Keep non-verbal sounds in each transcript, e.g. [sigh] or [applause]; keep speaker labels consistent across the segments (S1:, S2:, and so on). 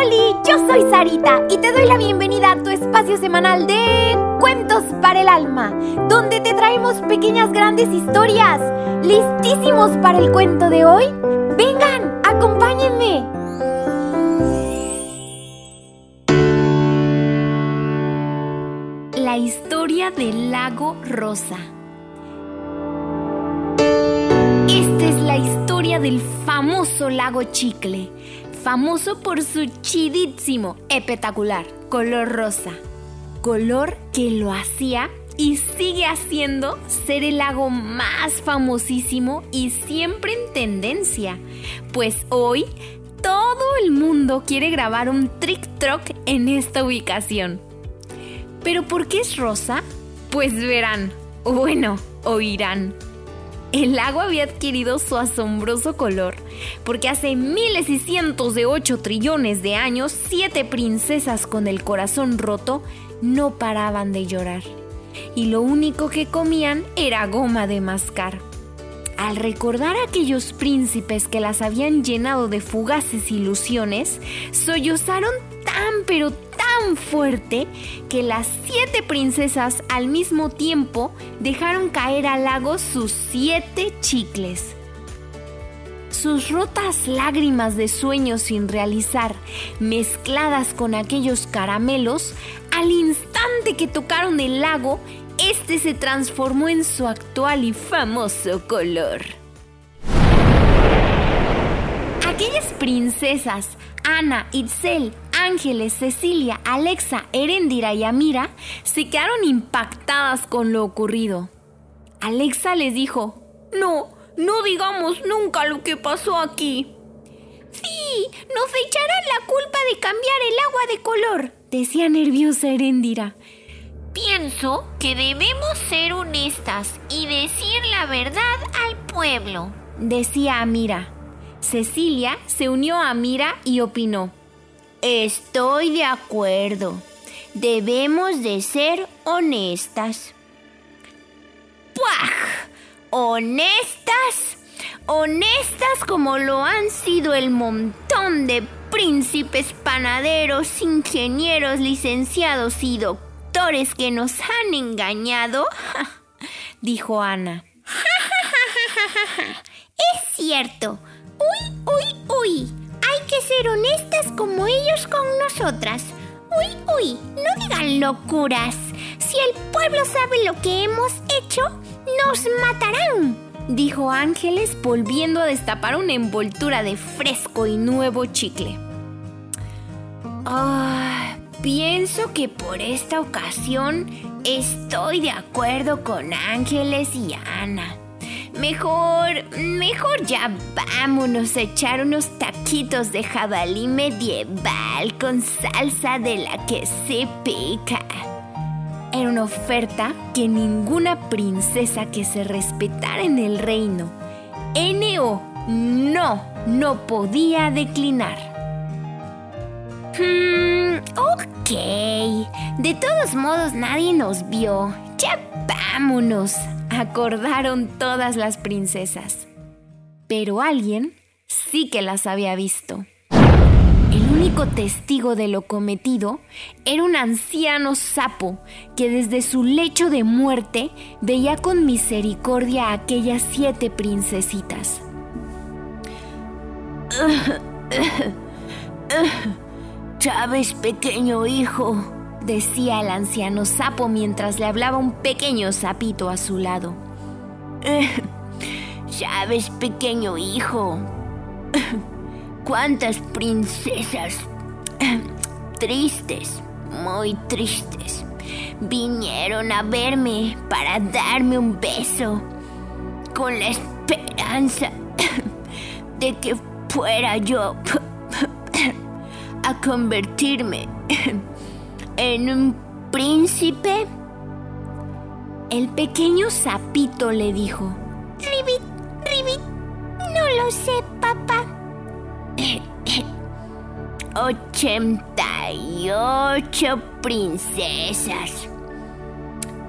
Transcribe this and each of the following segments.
S1: Oli, yo soy Sarita y te doy la bienvenida a tu espacio semanal de Cuentos para el Alma, donde te traemos pequeñas grandes historias. ¿Listísimos para el cuento de hoy? Vengan, acompáñenme. La historia del lago Rosa. Esta es la historia del famoso lago Chicle famoso por su chidísimo, espectacular color rosa. Color que lo hacía y sigue haciendo ser el lago más famosísimo y siempre en tendencia. Pues hoy todo el mundo quiere grabar un trick truck en esta ubicación. ¿Pero por qué es rosa? Pues verán, bueno, oirán. El lago había adquirido su asombroso color porque hace miles y cientos de ocho trillones de años, siete princesas con el corazón roto no paraban de llorar. Y lo único que comían era goma de mascar. Al recordar a aquellos príncipes que las habían llenado de fugaces ilusiones, sollozaron tan pero tan fuerte que las siete princesas al mismo tiempo dejaron caer al lago sus siete chicles. Sus rotas lágrimas de sueños sin realizar, mezcladas con aquellos caramelos, al instante que tocaron el lago, este se transformó en su actual y famoso color. Aquellas princesas, Ana, Itzel, Ángeles, Cecilia, Alexa, Erendira y Amira, se quedaron impactadas con lo ocurrido. Alexa les dijo, no, no digamos nunca lo que pasó aquí. Sí, nos echarán la culpa de cambiar el agua de color, decía nerviosa Erendira.
S2: Pienso que debemos ser honestas y decir la verdad al pueblo, decía Amira.
S1: Cecilia se unió a Amira y opinó.
S2: Estoy de acuerdo. Debemos de ser honestas. ¡Puaj! honestas, honestas como lo han sido el montón de príncipes panaderos, ingenieros, licenciados y doctores que nos han engañado, dijo Ana. [laughs]
S3: es cierto. Uy, uy, uy. Honestas como ellos con nosotras. Uy, uy, no digan locuras. Si el pueblo sabe lo que hemos hecho, ¡Nos matarán!
S1: dijo Ángeles volviendo a destapar una envoltura de fresco y nuevo chicle.
S2: Ah, pienso que por esta ocasión estoy de acuerdo con Ángeles y Ana. Mejor, mejor ya vámonos a echar unos taquitos de jabalí medieval con salsa de la que se pica.
S1: Era una oferta que ninguna princesa que se respetara en el reino, N.O. no, no podía declinar.
S2: Hmm, ok. De todos modos nadie nos vio. Ya vámonos, acordaron todas las princesas.
S1: Pero alguien sí que las había visto único testigo de lo cometido era un anciano sapo que desde su lecho de muerte veía con misericordia a aquellas siete princesitas. [laughs]
S2: Chávez, pequeño hijo, decía el anciano sapo mientras le hablaba un pequeño sapito a su lado. [laughs] Chávez, pequeño hijo. [laughs] Cuántas princesas. [clears throat] Tristes, muy tristes, vinieron a verme para darme un beso con la esperanza [clears throat] de que fuera yo [clears throat] a convertirme en un príncipe.
S1: El pequeño sapito le dijo,
S3: Ribit, Ribit, no lo sé, papá. [laughs]
S2: 88 princesas.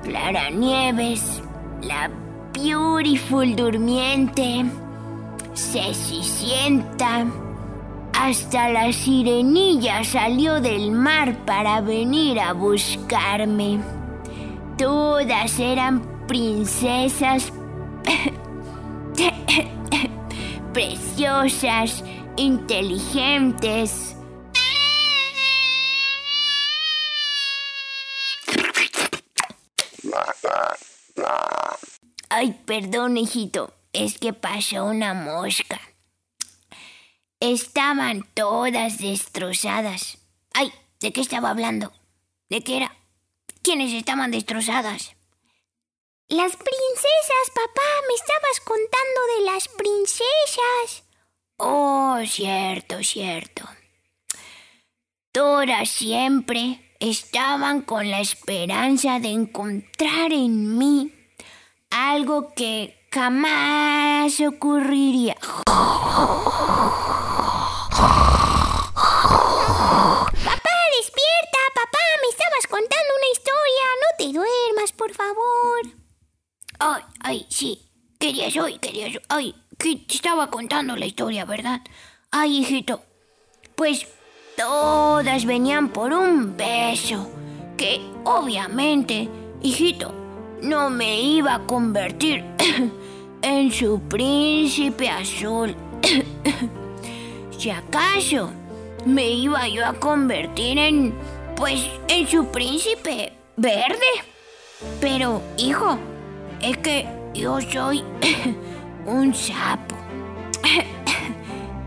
S2: Clara Nieves, la Beautiful Durmiente, Ceci Sienta, Hasta la sirenilla salió del mar para venir a buscarme. Todas eran princesas [coughs] preciosas, inteligentes. Ay, perdón, hijito, es que pasó una mosca. Estaban todas destrozadas. Ay, ¿de qué estaba hablando? ¿De qué era? ¿Quiénes estaban destrozadas?
S3: Las princesas, papá, me estabas contando de las princesas.
S2: Oh, cierto, cierto. Todas siempre estaban con la esperanza de encontrar en mí algo que jamás ocurriría. Ay, ay, sí. Querías hoy, querías hoy. Ay, que te estaba contando la historia, ¿verdad? Ay, hijito. Pues todas venían por un beso. Que obviamente, hijito, no me iba a convertir [coughs] en su príncipe azul. [coughs] si acaso me iba yo a convertir en, pues, en su príncipe verde. Pero, hijo, es que yo soy [coughs] un sapo. [coughs]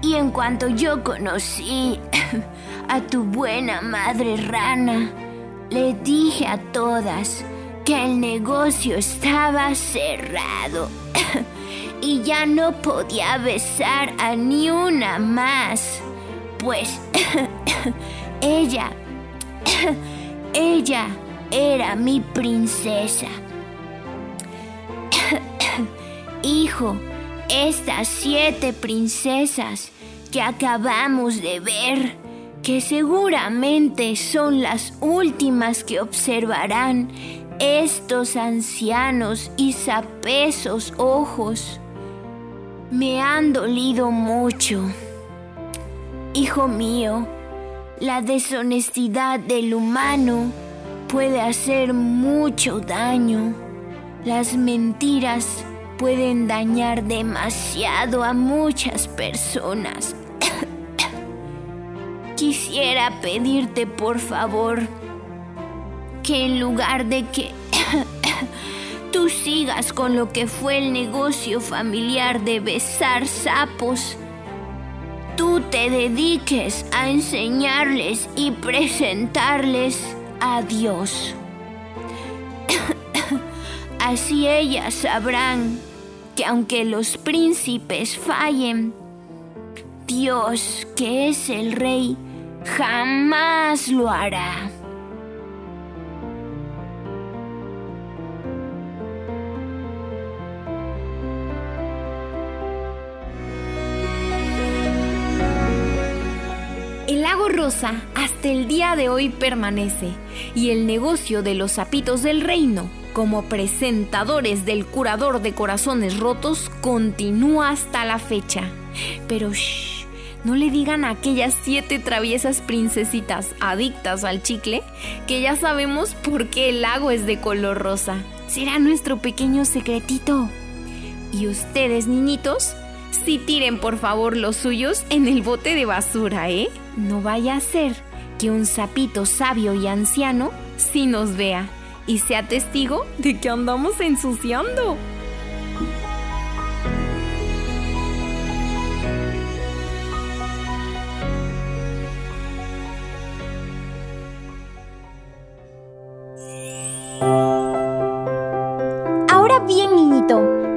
S2: Y en cuanto yo conocí [coughs] a tu buena madre rana, le dije a todas que el negocio estaba cerrado y ya no podía besar a ni una más, pues ella, ella era mi princesa. [coughs] Hijo, estas siete princesas que acabamos de ver, que seguramente son las últimas que observarán estos ancianos y sapesos ojos, me han dolido mucho. Hijo mío, la deshonestidad del humano puede hacer mucho daño. Las mentiras pueden dañar demasiado a muchas personas. [coughs] Quisiera pedirte por favor que en lugar de que [coughs] tú sigas con lo que fue el negocio familiar de besar sapos, tú te dediques a enseñarles y presentarles a Dios. [coughs] Así ellas sabrán que aunque los príncipes fallen, Dios, que es el rey, jamás lo hará.
S1: Lago Rosa hasta el día de hoy permanece y el negocio de los sapitos del reino como presentadores del curador de corazones rotos continúa hasta la fecha. Pero shh, no le digan a aquellas siete traviesas princesitas adictas al chicle que ya sabemos por qué el lago es de color rosa. Será nuestro pequeño secretito. Y ustedes, niñitos, sí tiren por favor los suyos en el bote de basura, ¿eh? No vaya a ser que un sapito sabio y anciano sí nos vea y sea testigo de que andamos ensuciando. Ahora bien, niñito,